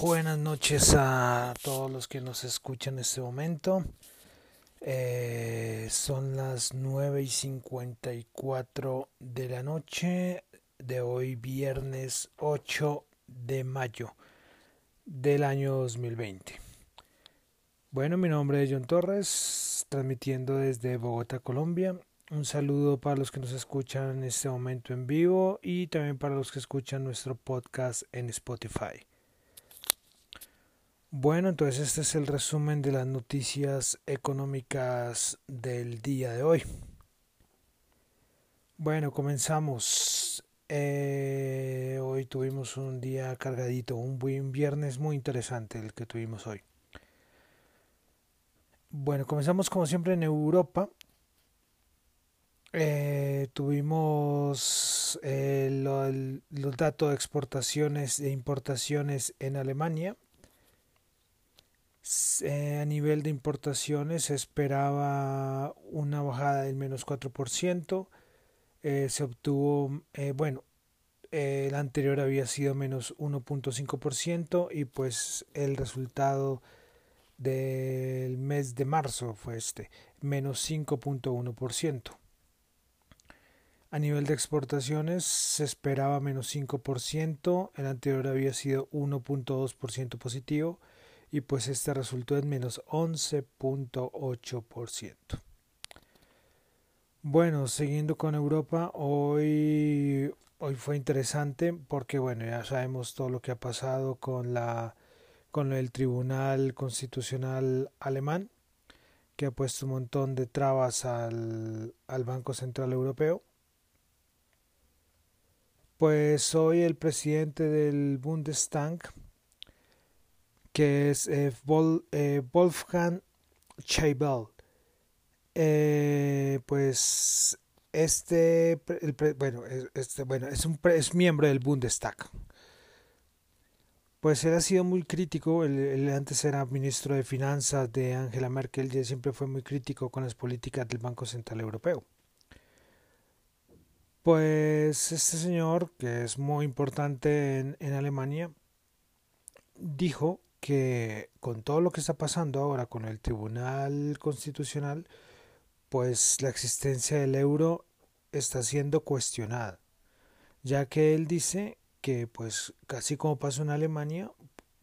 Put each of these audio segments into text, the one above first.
Buenas noches a todos los que nos escuchan en este momento. Eh, son las 9 y 54 de la noche de hoy, viernes 8 de mayo del año 2020. Bueno, mi nombre es John Torres, transmitiendo desde Bogotá, Colombia. Un saludo para los que nos escuchan en este momento en vivo y también para los que escuchan nuestro podcast en Spotify. Bueno, entonces este es el resumen de las noticias económicas del día de hoy. Bueno, comenzamos. Eh, hoy tuvimos un día cargadito, un buen viernes muy interesante el que tuvimos hoy. Bueno, comenzamos como siempre en Europa. Eh, tuvimos eh, los datos de exportaciones e importaciones en Alemania eh, a nivel de importaciones se esperaba una bajada del menos 4%. Eh, se obtuvo, eh, bueno, el anterior había sido menos 1.5% y pues el resultado del mes de marzo fue este, menos 5.1%. A nivel de exportaciones se esperaba menos 5%, el anterior había sido 1.2% positivo y pues este resultó en menos 11.8%. Bueno, siguiendo con Europa, hoy, hoy fue interesante porque bueno, ya sabemos todo lo que ha pasado con la con el Tribunal Constitucional alemán, que ha puesto un montón de trabas al, al Banco Central Europeo. Pues hoy el presidente del Bundestag, que es eh, eh, Wolfgang Scheibel. Eh, pues este, bueno, este, bueno, es, un, es miembro del Bundestag. Pues él ha sido muy crítico, él, antes era ministro de Finanzas de Angela Merkel y siempre fue muy crítico con las políticas del Banco Central Europeo. Pues este señor, que es muy importante en, en Alemania, dijo que con todo lo que está pasando ahora con el Tribunal Constitucional, pues la existencia del euro está siendo cuestionada, ya que él dice que pues casi como pasó en Alemania,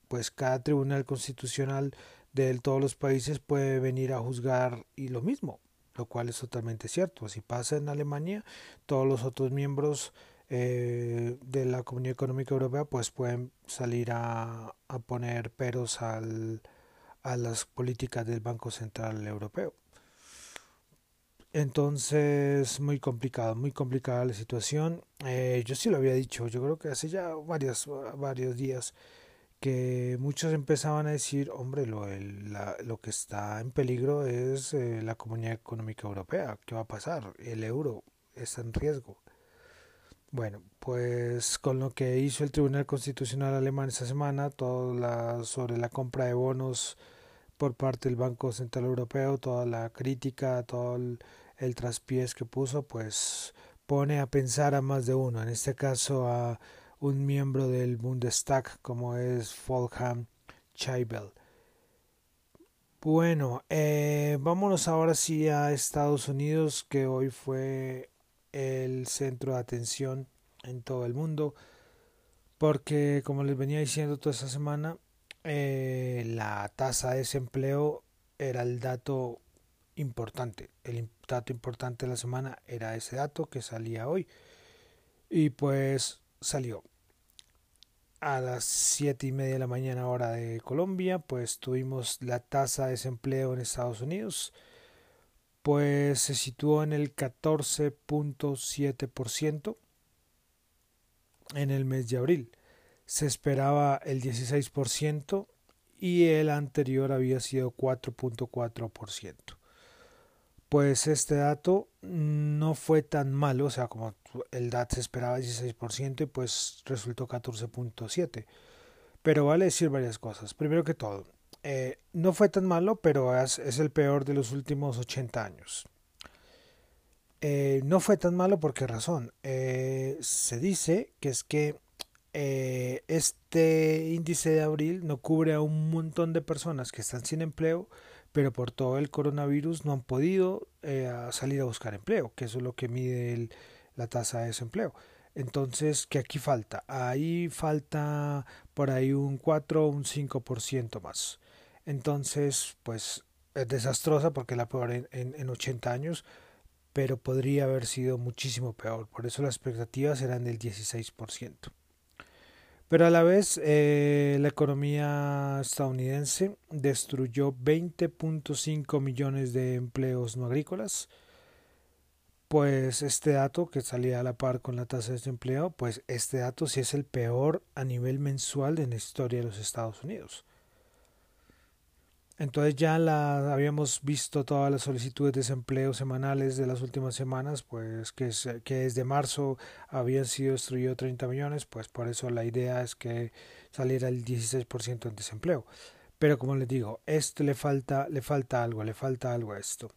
pues cada tribunal constitucional de todos los países puede venir a juzgar y lo mismo, lo cual es totalmente cierto. Si pasa en Alemania, todos los otros miembros eh, de la Comunidad Económica Europea pues pueden salir a, a poner peros al, a las políticas del Banco Central Europeo. Entonces, muy complicado, muy complicada la situación. Eh, yo sí lo había dicho, yo creo que hace ya varios, varios días que muchos empezaban a decir, hombre, lo, lo que está en peligro es eh, la Comunidad Económica Europea. ¿Qué va a pasar? El euro está en riesgo. Bueno, pues con lo que hizo el Tribunal Constitucional alemán esta semana, todo la, sobre la compra de bonos por parte del Banco Central Europeo, toda la crítica, todo el, traspiés que puso, pues pone a pensar a más de uno, en este caso a un miembro del Bundestag como es Wolfgang Scheibel. Bueno, eh, vámonos ahora sí a Estados Unidos, que hoy fue el centro de atención en todo el mundo, porque como les venía diciendo toda esta semana, eh, la tasa de desempleo era el dato importante. El dato importante de la semana era ese dato que salía hoy. Y pues salió. A las siete y media de la mañana hora de Colombia, pues tuvimos la tasa de desempleo en Estados Unidos pues se situó en el 14.7% en el mes de abril. Se esperaba el 16% y el anterior había sido 4.4%. Pues este dato no fue tan malo, o sea, como el DAT se esperaba 16% y pues resultó 14.7%. Pero vale decir varias cosas. Primero que todo, eh, no fue tan malo, pero es, el peor de los últimos 80 años. Eh, no fue tan malo por qué razón. Eh, se dice que es que eh, este índice de abril no cubre a un montón de personas que están sin empleo, pero por todo el coronavirus no han podido salir a buscar empleo, que eso es lo que mide la tasa de desempleo. Entonces, ¿qué aquí falta? Ahí falta por ahí un 4 o un 5% más. Entonces, pues es desastrosa porque la peor en, en 80 años, pero podría haber sido muchísimo peor. Por eso las expectativas eran del 16%. Pero a la vez eh, la economía estadounidense destruyó 20.5 millones de empleos no agrícolas. Pues este dato que salía a la par con la tasa de desempleo, pues este dato sí es el peor a nivel mensual en la historia de los Estados Unidos. Entonces ya la habíamos visto todas las solicitudes de desempleo semanales de las últimas semanas, pues que, es, que desde marzo habían sido destruidos 30 millones, pues por eso la idea es que saliera el 16% en desempleo. Pero como les digo, esto le falta, le falta algo, le falta algo a esto.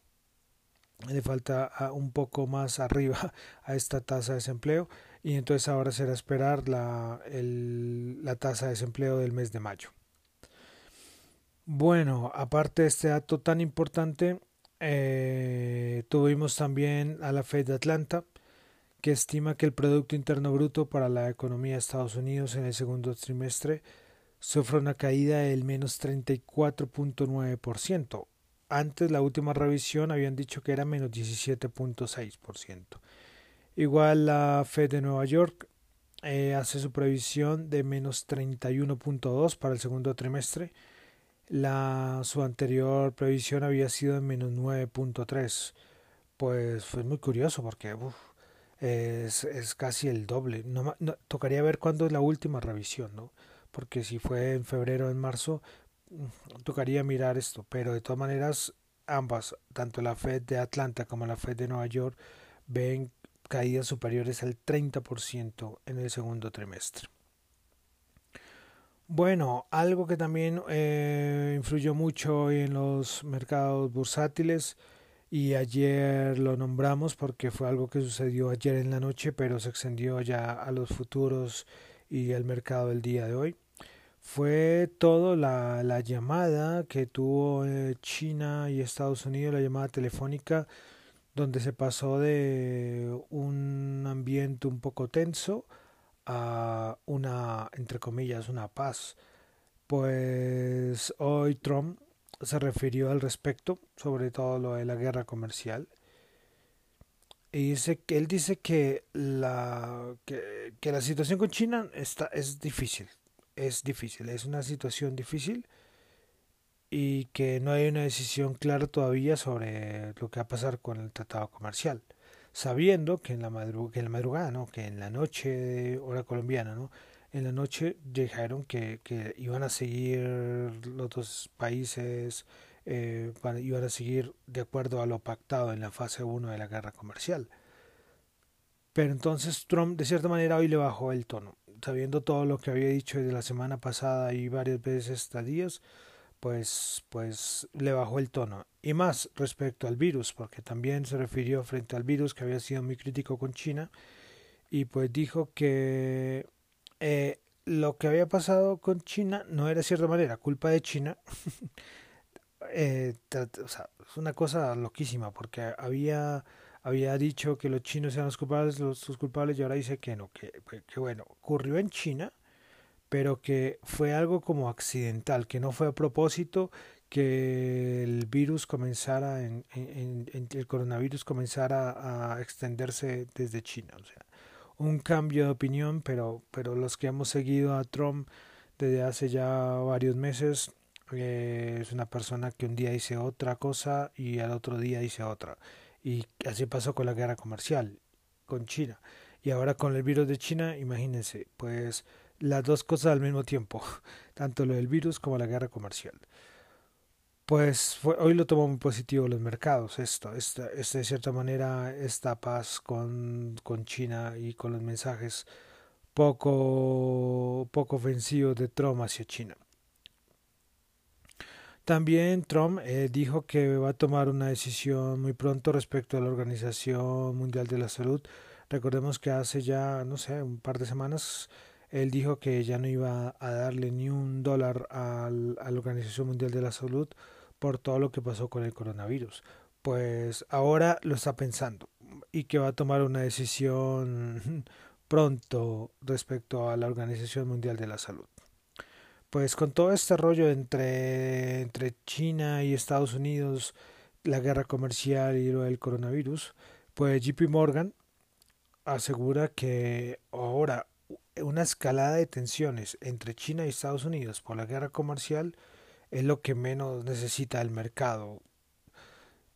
Le falta un poco más arriba a esta tasa de desempleo y entonces ahora será esperar la, la tasa de desempleo del mes de mayo. Bueno, aparte de este dato tan importante, eh, tuvimos también a la Fed de Atlanta, que estima que el Producto Interno Bruto para la economía de Estados Unidos en el segundo trimestre sufre una caída del menos 34.9%. Antes, la última revisión habían dicho que era menos 17.6%. Igual la Fed de Nueva York eh, hace su previsión de menos 31.2 para el segundo trimestre la, su anterior previsión había sido de menos 9.3. Pues fue muy curioso porque es, es, casi el doble. No, tocaría ver cuándo es la última revisión, ¿no? Porque si fue en febrero o en marzo, mm, tocaría mirar esto. Pero de todas maneras, ambas, tanto la Fed de Atlanta como la Fed de Nueva York, ven caídas superiores al 30% en el segundo trimestre. Bueno, algo que también eh, influyó mucho en los mercados bursátiles y ayer lo nombramos porque fue algo que sucedió ayer en la noche, pero se extendió ya a los futuros y al mercado del día de hoy. Fue todo la, la llamada que tuvo eh, China y Estados Unidos, la llamada telefónica, donde se pasó de un ambiente un poco tenso a una, entre comillas, una paz. Pues hoy Trump se refirió al respecto, sobre todo lo de la guerra comercial. Y dice que él dice que la, que, que la situación con China está, es difícil. Es difícil, es una situación difícil y que no hay una decisión clara todavía sobre lo que va a pasar con el tratado comercial sabiendo que en la, madrugada, que en la madrugada, ¿no? que en la noche, hora colombiana, ¿no? en la noche dijeron que, que iban a seguir los dos países, eh, iban a seguir de acuerdo a lo pactado en la fase 1 de la guerra comercial. Pero entonces Trump de cierta manera hoy le bajó el tono, sabiendo todo lo que había dicho desde la semana pasada y varias veces estos días, pues, pues le bajó el tono. Y más respecto al virus, porque también se refirió frente al virus que había sido muy crítico con China y pues dijo que eh, lo que había pasado con China no era de cierta manera culpa de China. eh, o sea, es una cosa loquísima porque había había dicho que los chinos eran los culpables, los, culpables y ahora dice que no, que, que bueno, ocurrió en China pero que fue algo como accidental, que no fue a propósito que el virus comenzara, en, el coronavirus comenzara a extenderse desde China. O sea, un cambio de opinión, pero, pero los que hemos seguido a Trump desde hace ya varios meses, eh, es una persona que un día dice otra cosa y al otro día dice otra. Y así pasó con la guerra comercial con China. Y ahora con el virus de China, imagínense, pues las dos cosas al mismo tiempo, tanto lo del virus como la guerra comercial. Pues hoy lo tomó muy positivo los mercados, esto, esta, esta, de cierta manera, esta paz con, con China y con los mensajes poco, poco ofensivos de Trump hacia China. También Trump eh, dijo que va a tomar una decisión muy pronto respecto a la Organización Mundial de la Salud. Recordemos que hace ya, no sé, un par de semanas él dijo que ya no iba a darle ni un dólar a la Organización Mundial de la Salud por todo lo que pasó con el coronavirus. Pues ahora lo está pensando y que va a tomar una decisión pronto respecto a la Organización Mundial de la Salud. Pues con todo este rollo entre, entre China y Estados Unidos, la guerra comercial y lo del coronavirus, pues JP Morgan asegura que ahora una escalada de tensiones entre China y Estados Unidos por la guerra comercial es lo que menos necesita el mercado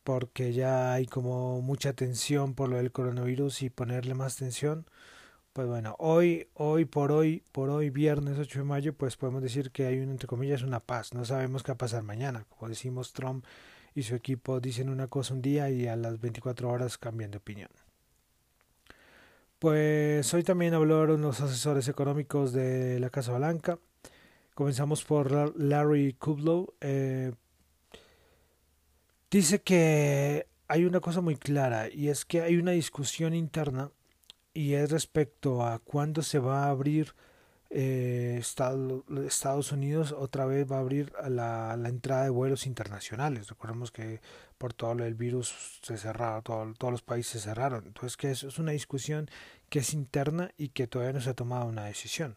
porque ya hay como mucha tensión por lo del coronavirus y ponerle más tensión pues bueno hoy hoy por hoy por hoy viernes 8 de mayo pues podemos decir que hay un entre comillas una paz. No sabemos qué va a pasar mañana. Como decimos Trump y su equipo dicen una cosa un día y a las 24 horas cambian de opinión. Pues hoy también hablaron los asesores económicos de la Casa Blanca. Comenzamos por Larry Kudlow. Eh, dice que hay una cosa muy clara y es que hay una discusión interna y es respecto a cuándo se va a abrir eh, Estados Unidos otra vez va a abrir la, la, entrada de vuelos internacionales. Recordemos que por todo el virus se cerraron, todos los países se cerraron. Entonces que es una discusión que es interna y que todavía no se ha tomado una decisión.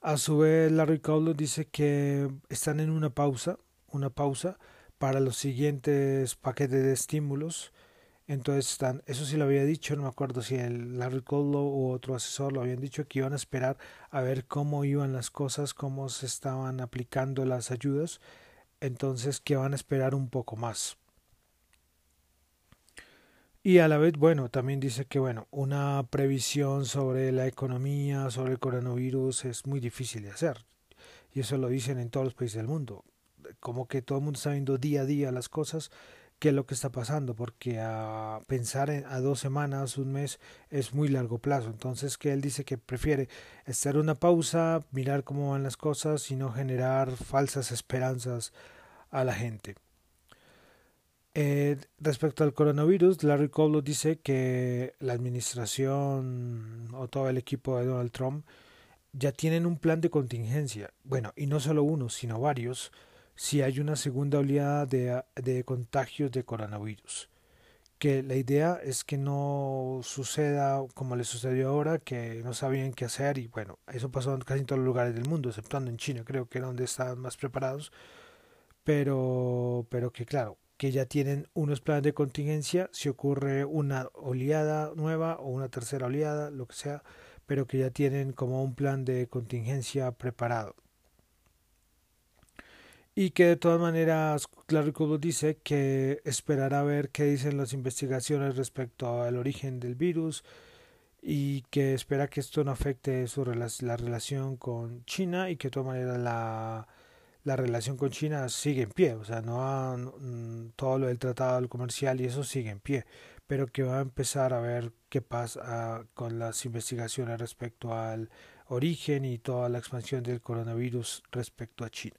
A su vez, Larry Cowler dice que están en una pausa, una pausa para los siguientes paquetes de estímulos entonces están, eso sí lo había dicho, no me acuerdo si el Larry Kudlow u otro asesor lo habían dicho que iban a esperar a ver cómo iban las cosas, cómo se estaban aplicando las ayudas, entonces que van a esperar un poco más. Y a la vez, bueno, también dice que bueno, una previsión sobre la economía, sobre el coronavirus es muy difícil de hacer. Y eso lo dicen en todos los países del mundo. Como que todo el mundo está viendo día a día las cosas qué es lo que está pasando, porque a pensar en, a dos semanas, un mes, es muy largo plazo. Entonces, que él dice que prefiere estar una pausa, mirar cómo van las cosas y no generar falsas esperanzas a la gente. Eh, respecto al coronavirus, Larry Kudlow dice que la administración o todo el equipo de Donald Trump ya tienen un plan de contingencia. Bueno, y no solo uno, sino varios si hay una segunda oleada de, de contagios de coronavirus. Que la idea es que no suceda como le sucedió ahora, que no sabían qué hacer y bueno, eso pasó en casi todos los lugares del mundo, exceptuando en China, creo que era donde estaban más preparados, pero, pero que claro, que ya tienen unos planes de contingencia si ocurre una oleada nueva o una tercera oleada, lo que sea, pero que ya tienen como un plan de contingencia preparado. Y que de todas maneras Clary dice que esperará a ver qué dicen las investigaciones respecto al origen del virus y que espera que esto no afecte su la relación con China y que de todas maneras la, la relación con China sigue en pie, o sea, no mm, todo lo del tratado comercial y eso sigue en pie, pero que va a empezar a ver qué pasa con las investigaciones respecto al origen y toda la expansión del coronavirus respecto a China.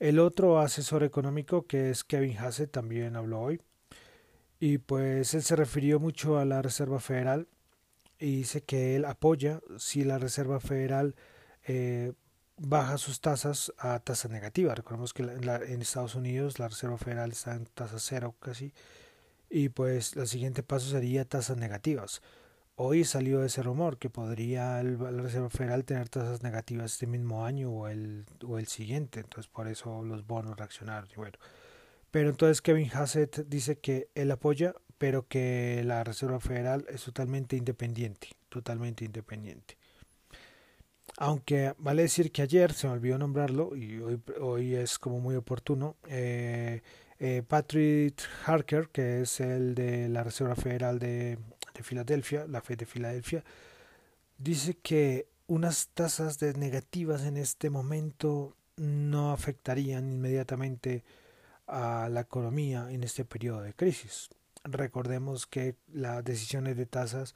El otro asesor económico, que es Kevin Hassett, también habló hoy. Y pues él se refirió mucho a la Reserva Federal y dice que él apoya si la Reserva Federal eh, baja sus tasas a tasa negativa. Recordemos que en, Estados Unidos la Reserva Federal está en tasa cero casi. Y pues el siguiente paso sería tasas negativas. Hoy salió ese rumor que podría la Reserva Federal tener tasas negativas este mismo año o el, o el siguiente, entonces por eso los bonos reaccionaron. Bueno, pero entonces Kevin Hassett dice que él apoya, pero que la Reserva Federal es totalmente independiente, totalmente independiente. Aunque vale decir que ayer se me olvidó nombrarlo y hoy, hoy es como muy oportuno. Eh, eh, Patrick Harker, que es el de la Reserva Federal de de Filadelfia, la Fed de Filadelfia, dice que unas tasas de negativas en este momento no afectarían inmediatamente a la economía en este periodo de crisis. Recordemos que las decisiones de tasas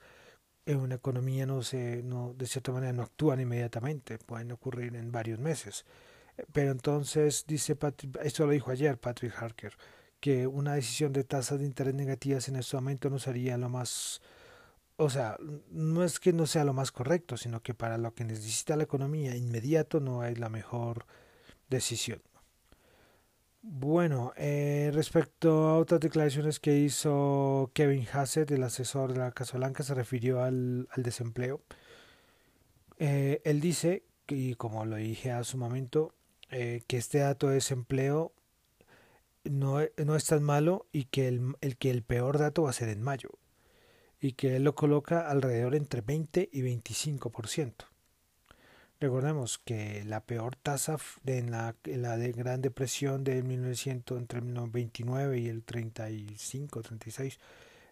en una economía no se, no, de cierta manera no actúan inmediatamente, pueden ocurrir en varios meses. Pero entonces dice Patrick, esto lo dijo ayer Patrick Harker, que una decisión de tasas de interés negativas en este momento no sería lo más o sea, no es que no sea lo más correcto, sino que para lo que necesita la economía inmediato no es la mejor decisión. Bueno, eh, respecto a otras declaraciones que hizo Kevin Hassett, el asesor de la Casa Blanca, se refirió al, desempleo. Eh, él dice, y como lo dije hace un momento, eh, que este dato de desempleo no, no es tan malo y que el, el, que el peor dato va a ser en mayo y que él lo coloca alrededor entre 20 y 25%. Recordemos que la peor tasa en la, la de Gran Depresión de 1900 entre el 29 y el 35, 36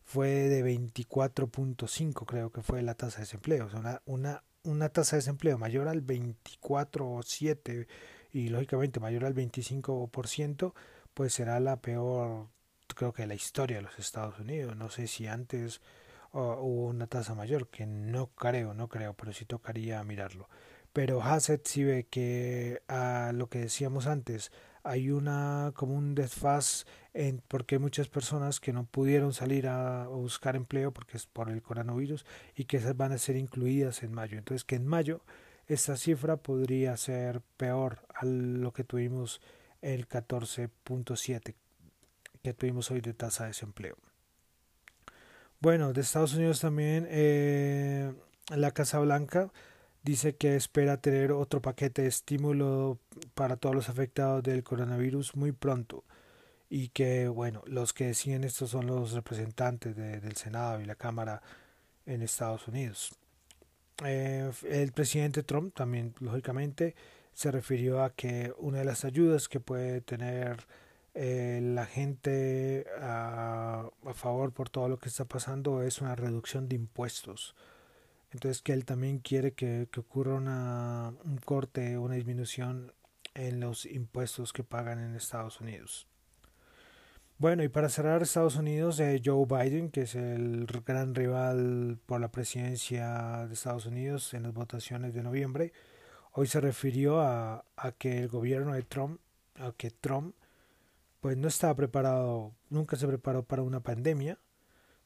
fue de 24.5 creo que fue la tasa de desempleo, o sea, una, una, una tasa de desempleo mayor al 24,7 y lógicamente mayor al 25%, pues será la peor creo que de la historia de los Estados Unidos. No sé si antes hubo una tasa mayor, que no creo, no creo, pero sí tocaría mirarlo. Pero Hassett sí ve que a lo que decíamos antes, hay una como un desfaz en, porque hay muchas personas que no pudieron salir a, buscar empleo porque es por el coronavirus y que esas van a ser incluidas en mayo. Entonces que en mayo esta cifra podría ser peor a lo que tuvimos el 14.7 que tuvimos hoy de tasa de desempleo. Bueno, de Estados Unidos también eh, la Casa Blanca dice que espera tener otro paquete de estímulo para todos los afectados del coronavirus muy pronto y que bueno los que deciden esto son los representantes del Senado y la Cámara en Estados Unidos. Eh, el presidente Trump también lógicamente se refirió a que una de las ayudas que puede tener eh, la gente a, favor por todo lo que está pasando es una reducción de impuestos. Entonces que él también quiere que, ocurra una, un corte, una disminución en los impuestos que pagan en Estados Unidos. Bueno, y para cerrar Estados Unidos, eh, Joe Biden, que es el gran rival por la presidencia de Estados Unidos en las votaciones de noviembre, hoy se refirió a, a que el gobierno de Trump, a que Trump pues no estaba preparado, nunca se preparó para una pandemia,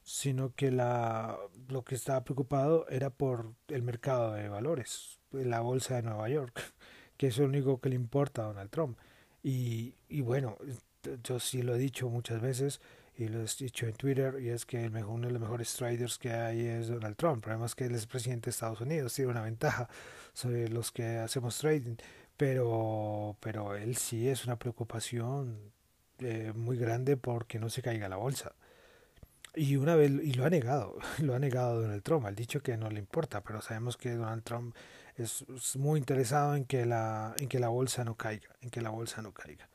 sino que la, lo que estaba preocupado era por el mercado de valores, la bolsa de Nueva York, que es lo único que le importa a Donald Trump. Y, y bueno, yo sí lo he dicho muchas veces y lo he dicho en Twitter, y es que el mejor, uno de los mejores traders que hay es Donald Trump. Problema es que él es presidente de Estados Unidos, tiene una ventaja sobre los que hacemos trading, pero, pero él sí es una preocupación eh, muy grande porque no se caiga la bolsa. Y una vez, y lo ha negado, lo ha negado Donald Trump, ha dicho que no le importa, pero sabemos que Donald Trump es, muy interesado en que la, en que la bolsa no caiga, en que la bolsa no caiga.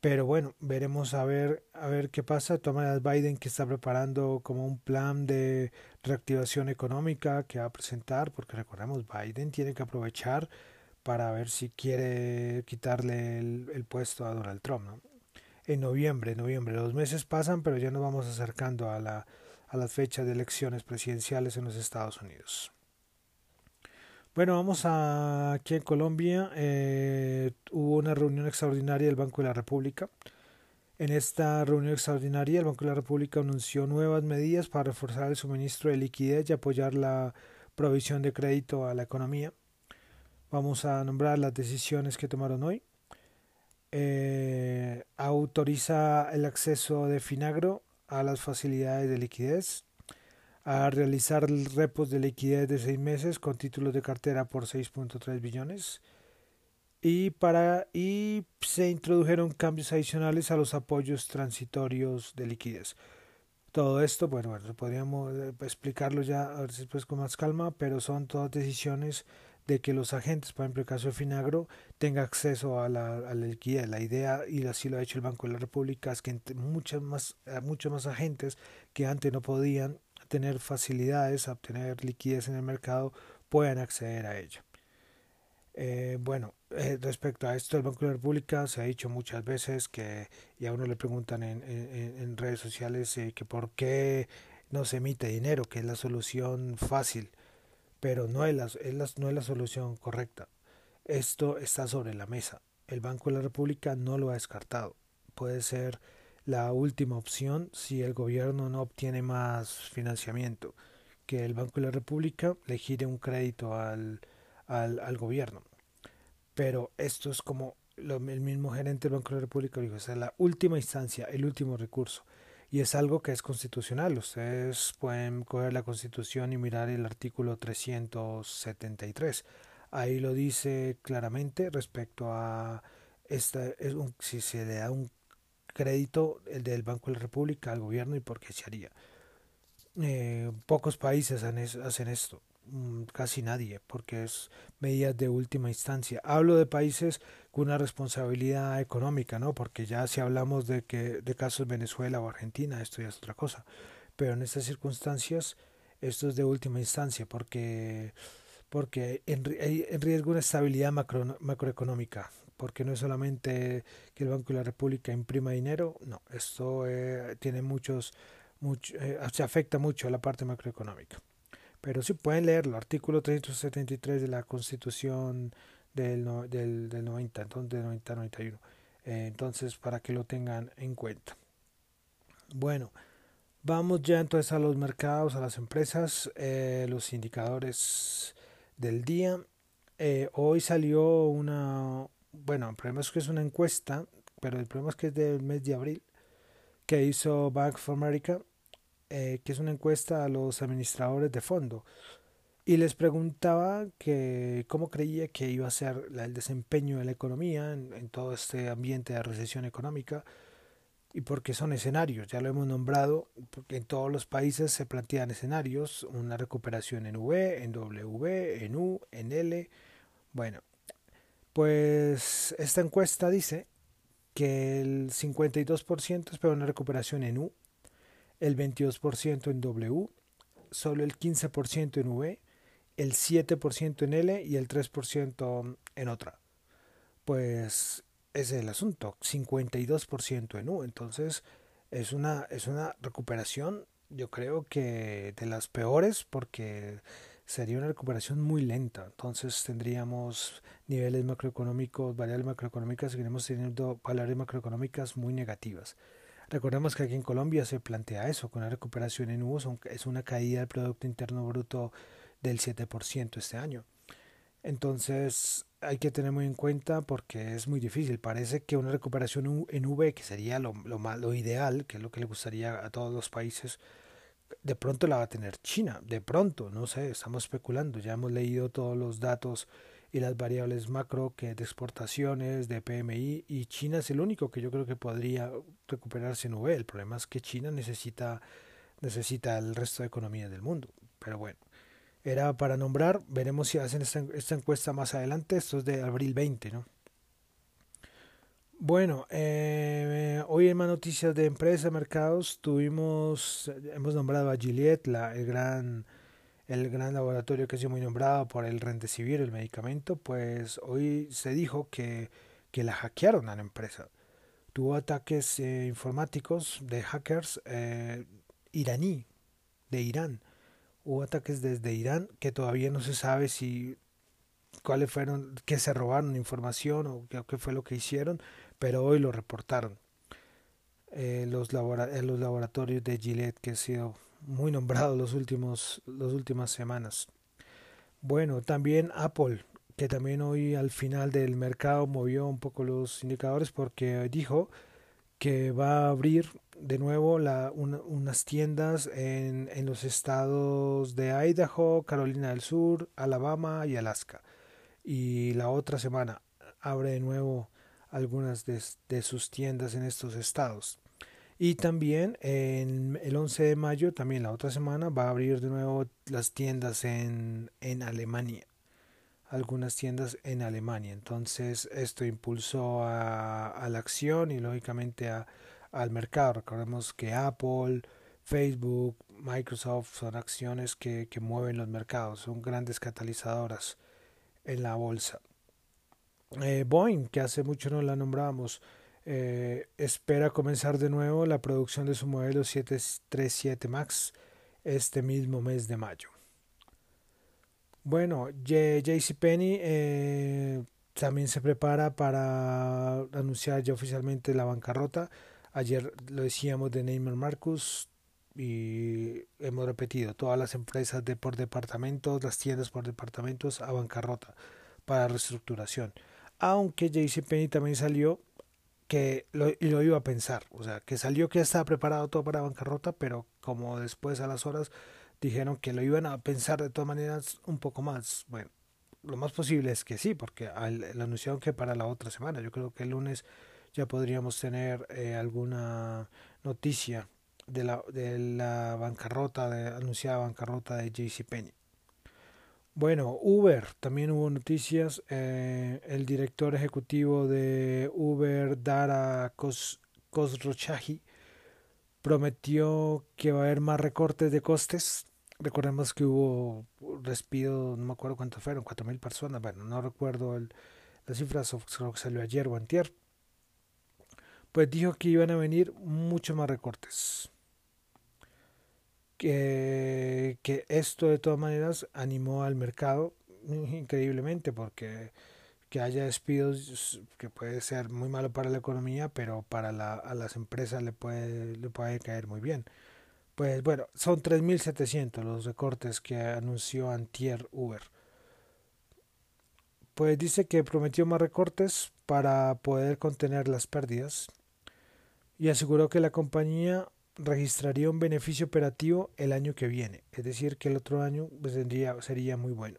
Pero bueno, veremos a ver, a ver qué pasa. Toma Biden que está preparando como un plan de reactivación económica que va a presentar, porque recordemos, Biden tiene que aprovechar para ver si quiere quitarle el, el puesto a Donald Trump. ¿no? En noviembre, noviembre. Los meses pasan, pero ya nos vamos acercando a la, a fecha de elecciones presidenciales en los Estados Unidos. Bueno, vamos a, aquí en Colombia. Eh, hubo una reunión extraordinaria del Banco de la República. En esta reunión extraordinaria, el Banco de la República anunció nuevas medidas para reforzar el suministro de liquidez y apoyar la provisión de crédito a la economía. Vamos a nombrar las decisiones que tomaron hoy. Eh, autoriza el acceso de Finagro a las facilidades de liquidez, a realizar repos de liquidez de seis meses con títulos de cartera por 6.3 billones y para y se introdujeron cambios adicionales a los apoyos transitorios de liquidez. Todo esto, bueno, bueno podríamos eh, explicarlo ya después con más calma, pero son todas decisiones de que los agentes, por ejemplo, el caso de Finagro, tenga acceso a la, liquidez. La idea, y así lo ha hecho el Banco de la República, es que muchas más, muchos más agentes que antes no podían tener facilidades a obtener liquidez en el mercado puedan acceder a ella. Eh, bueno, eh, respecto a esto, el Banco de la República se ha dicho muchas veces que, y a uno le preguntan en, en, en redes sociales eh, que por qué no se emite dinero, que es la solución fácil pero no es, la, no es la solución correcta. Esto está sobre la mesa. El Banco de la República no lo ha descartado. Puede ser la última opción si el gobierno no obtiene más financiamiento. que el Banco de la República le gire un crédito al, al, al gobierno. Pero esto es como el mismo gerente del Banco de la República dijo, es la última instancia, el último recurso. Y es algo que es constitucional. Ustedes pueden coger la constitución y mirar el artículo 373. Ahí lo dice claramente respecto a esta, es un, si se le da un crédito el del Banco de la República al gobierno y por qué se haría. Eh, pocos países hacen esto, casi nadie, porque es medidas de última instancia. Hablo de países con una responsabilidad económica, ¿no? Porque ya si hablamos de que de casos Venezuela o Argentina, esto ya es otra cosa. Pero en estas circunstancias esto es de última instancia, porque porque hay en riesgo una estabilidad macro, macroeconómica porque no es solamente que el Banco de la República imprima dinero, no, esto eh, tiene muchos, mucho, eh, se afecta mucho a la parte macroeconómica. Pero sí pueden leerlo, artículo 373 de la Constitución del, del, del 90, entonces del 90-91. Eh, entonces, para que lo tengan en cuenta. Bueno, vamos ya entonces a los mercados, a las empresas, los indicadores del día. hoy salió una, bueno, el problema es que es una encuesta, pero el problema es que es del mes de abril, que hizo Bank of America, eh, que es una encuesta a los administradores de fondo. Y les preguntaba que cómo creía que iba a ser el desempeño de la economía en, todo este ambiente de recesión económica y porque son escenarios, ya lo hemos nombrado, porque en todos los países se plantean escenarios, una recuperación en V, en W, en U, en L. Bueno, pues esta encuesta dice que el 52% espera una recuperación en U, el 22% en W, solo el 15% en V, el 7% en L y el 3% en otra. Pues ese es el asunto, 52% en U, entonces es una, es una recuperación yo creo que de las peores porque sería una recuperación muy lenta. Entonces tendríamos niveles macroeconómicos, variables macroeconómicas, seguiremos teniendo variables macroeconómicas muy negativas. Recordemos que aquí en Colombia se plantea eso, con la recuperación en U es una caída del Producto Interno Bruto del 7% este año. Entonces hay que tener muy en cuenta porque es muy difícil. Parece que una recuperación en V, que sería lo, lo, lo ideal, que es lo que le gustaría a todos los países, de pronto la va a tener China, de pronto, no sé, estamos especulando, ya hemos leído todos los datos y las variables macro que de exportaciones, de PMI y China es el único que yo creo que podría recuperarse en V. El problema es que China necesita necesita el resto de economías del mundo, pero bueno, era para nombrar, veremos si hacen esta, esta encuesta más adelante, esto es de abril 20, ¿no? Bueno, eh, hoy en más noticias de empresa, mercados, tuvimos, hemos nombrado a Gillette, la, el gran el gran laboratorio que ha sido muy nombrado por el Rendecivir, el medicamento, pues hoy se dijo que, que la hackearon a la empresa. Tuvo ataques eh, informáticos de hackers eh, iraní, de Irán. Hubo ataques desde Irán que todavía no se sabe si cuáles fueron, que se robaron información o qué fue lo que hicieron, pero hoy lo reportaron. Eh, los, eh, los laboratorios de Gillette que han sido muy nombrados los últimos las últimas semanas. Bueno, también Apple, que también hoy al final del mercado movió un poco los indicadores porque dijo que va a abrir de nuevo la, unas tiendas en, en los estados de Idaho, Carolina del Sur, Alabama y Alaska. Y la otra semana abre de nuevo algunas de, sus tiendas en estos estados. Y también en el 11 de mayo, también la otra semana, va a abrir de nuevo las tiendas en, en Alemania. Algunas tiendas en Alemania. Entonces esto impulsó a, la acción y lógicamente a, al mercado. Recordemos que Apple, Facebook, Microsoft son acciones que, que mueven los mercados, son grandes catalizadoras en la bolsa. Eh, Boeing, que hace mucho no la nombramos, eh, espera comenzar de nuevo la producción de su modelo 737 MAX este mismo mes de mayo. Bueno, JCPenney eh, también se prepara para anunciar ya oficialmente la bancarrota. Ayer lo decíamos de Neymar Marcus, y hemos repetido, todas las empresas de por departamentos, las tiendas por departamentos a bancarrota para reestructuración. Aunque JCPenney también salió que lo, lo iba a pensar, o sea, que salió que ya estaba preparado todo para bancarrota, pero como después a las horas dijeron que lo iban a pensar de todas maneras un poco más. Bueno, lo más posible es que sí, porque lo anunciaron que para la otra semana. Yo creo que el lunes ya podríamos tener eh, alguna noticia de la, de la bancarrota, de anunciada bancarrota de JCPenney. Bueno, Uber, también hubo noticias. Eh, el director ejecutivo de Uber, Dara Khosrowshahi, prometió que va a haber más recortes de costes. Recordemos que hubo despido, no me acuerdo cuántos fueron, cuatro mil personas. Bueno, no recuerdo las cifras, creo que salió ayer o antier. Pues dijo que iban a venir muchos más recortes que, que esto de todas maneras animó al mercado increíblemente porque que haya despidos que puede ser muy malo para la economía pero para la, a las empresas le puede le puede caer muy bien. Pues bueno son 3.700 los recortes que anunció antier Uber. Pues dice que prometió más recortes para poder contener las pérdidas y aseguró que la compañía registraría un beneficio operativo el año que viene, es decir, que el otro año pues, sería muy bueno.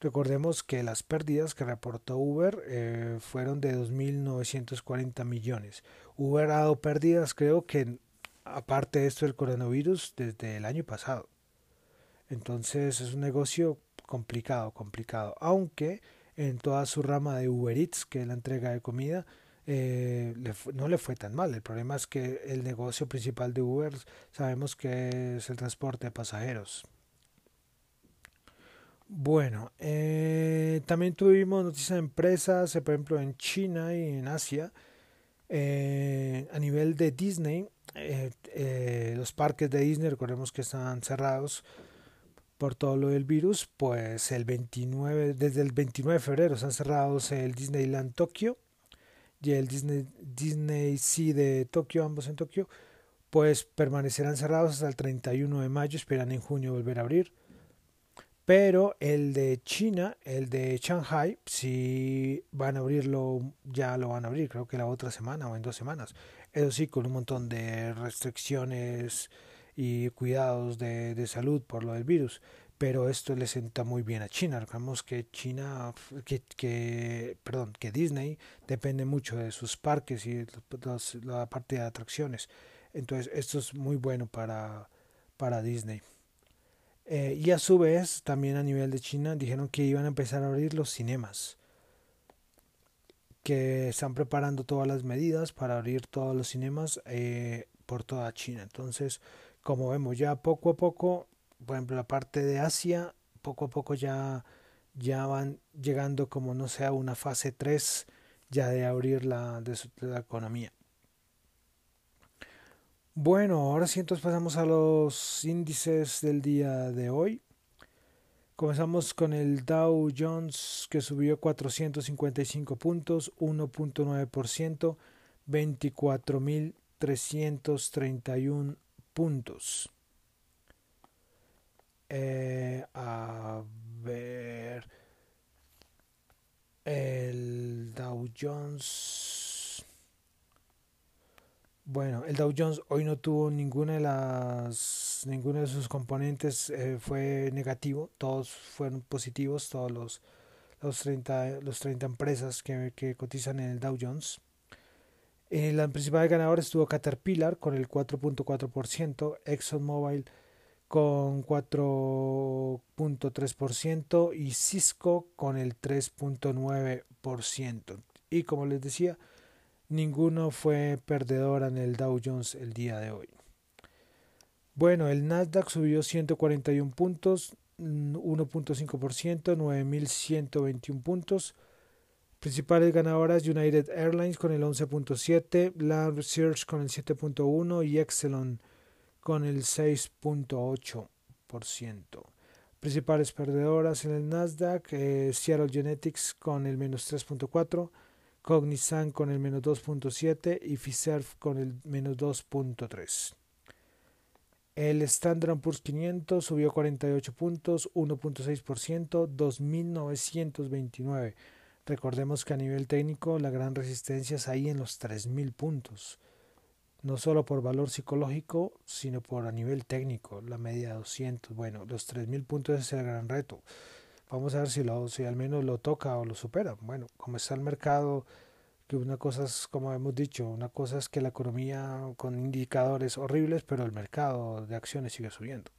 Recordemos que las pérdidas que reportó Uber eh, fueron de 2.940 millones. Uber ha dado pérdidas, creo que aparte de esto del coronavirus, desde el año pasado. Entonces es un negocio complicado, complicado. Aunque en toda su rama de Uber Eats, que es la entrega de comida, eh, no le fue tan mal. El problema es que el negocio principal de Uber sabemos que es el transporte de pasajeros. Bueno, eh, también tuvimos noticias de empresas, por ejemplo en China y en Asia. Eh, a nivel de Disney, los parques de Disney, recordemos que están cerrados por todo lo del virus, pues el 29, desde el 29 de febrero están cerrados el Disneyland Tokio y el Disney, Disney Sea de Tokio, ambos en Tokio, pues permanecerán cerrados hasta el 31 de mayo, esperan en junio volver a abrir. Pero el de China, el de Shanghai, si van a abrirlo, ya lo van a abrir, creo que la otra semana o en dos semanas. Eso sí, con un montón de restricciones y cuidados de, de salud por lo del virus pero esto le sienta muy bien a China. Recordemos que China, que, que, perdón, que Disney depende mucho de sus parques y la parte de atracciones. Entonces esto es muy bueno para, para Disney. Eh, y a su vez, también a nivel de China, dijeron que iban a empezar a abrir los cinemas. Que están preparando todas las medidas para abrir todos los cinemas eh, por toda China. Entonces, como vemos ya poco a poco por ejemplo, la parte de Asia, poco a poco ya, ya van llegando como no sea una fase 3 ya de abrir la, de, la economía. Bueno, ahora sí entonces pasamos a los índices del día de hoy. Comenzamos con el Dow Jones que subió 455 puntos, 1.9%, 24.331 puntos. Eh, a ver. El Dow Jones. Bueno, el Dow Jones hoy no tuvo ninguna de las ninguno de sus componentes eh, fue negativo, todos fueron positivos, todos los los 30 los 30 empresas que, que cotizan en el Dow Jones. Eh, la principal ganadora estuvo Caterpillar con el 4.4%, ExxonMobil con 4.3% y Cisco con el 3.9%. Y como les decía, ninguno fue perdedor en el Dow Jones el día de hoy. Bueno, el Nasdaq subió 141 puntos, 1.5%, 9.121 puntos. Principales ganadoras United Airlines con el 11.7, Land Research con el 7.1 y Exelon con el 6.8%. Principales perdedoras en el Nasdaq, eh, Seattle Genetics con el menos 3.4%, Cognizant con el menos 2.7% y Fiserv con el menos 2.3%. El Standard Poor's 500 subió 48 puntos, 1.6%, 2.929. Recordemos que a nivel técnico la gran resistencia es ahí en los 3.000 puntos. No solo por valor psicológico, sino por a nivel técnico, la media 200. Bueno, los 3.000 puntos es el gran reto. Vamos a ver si, lo, si al menos lo toca o lo supera. Bueno, como está el mercado, que una cosa es, como hemos dicho, una cosa es que la economía con indicadores horribles, pero el mercado de acciones sigue subiendo.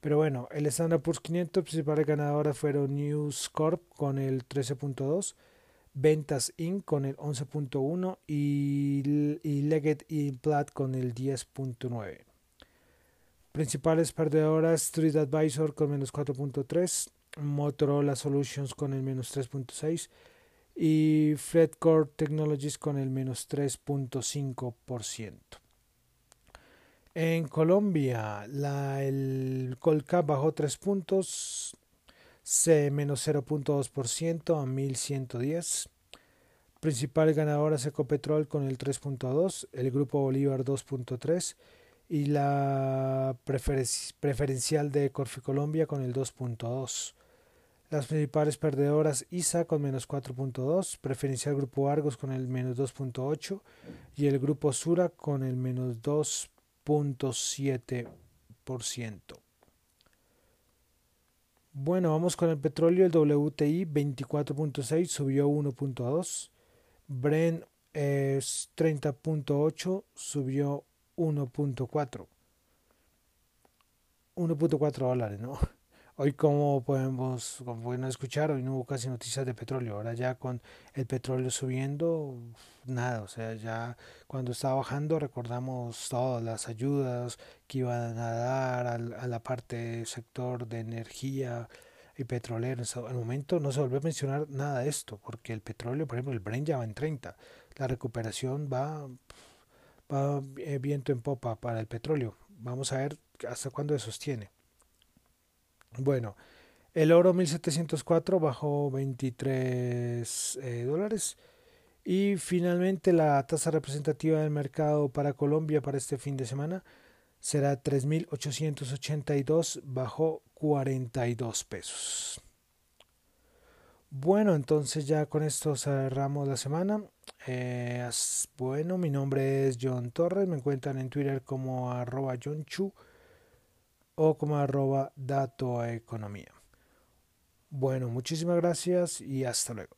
Pero bueno, el Standard Poor's 500 principales ganadoras fueron News Corp con el 13.2, Ventas Inc. con el 11.1 y, y Leggett y Platt con el 10.9. Principales perdedoras Street Advisor con menos 4.3, Motorola Solutions con el menos 3.6 y Fredcore Technologies con el menos 3.5%. En Colombia, la, el Colcap bajó 3 puntos, C menos 0.2% a 1110. Principal ganadora Ecopetrol con el 3.2, el Grupo Bolívar 2.3 y la preferencial de Colombia con el 2.2. Las principales perdedoras ISA con menos 4.2, preferencial Grupo Argos con el menos 2.8 y el Grupo Sura con el menos 2. 0.7%. Bueno, vamos con el petróleo. El WTI 24.6 subió 1.2. Brent es 30.8 subió 1.4. 1.4 dólares, ¿no? Hoy como podemos, como pueden escuchar, hoy no hubo casi noticias de petróleo. Ahora ya con el petróleo subiendo, nada. O sea, ya cuando estaba bajando recordamos todas las ayudas que iban a dar a, la parte del sector de energía y petrolero. Al momento no se volvió a mencionar nada de esto, porque el petróleo, por ejemplo, el Brent ya va en 30. La recuperación va, va eh, viento en popa para el petróleo. Vamos a ver hasta cuándo se sostiene. Bueno, el oro 1704 bajó 23 eh, dólares. Y finalmente la tasa representativa del mercado para Colombia para este fin de semana será 3.882, bajó 42 pesos. Bueno, entonces ya con esto cerramos la semana. Eh, bueno, mi nombre es John Torres, me encuentran en Twitter como arroba John Chu o como arroba dato a economía. Bueno, muchísimas gracias y hasta luego.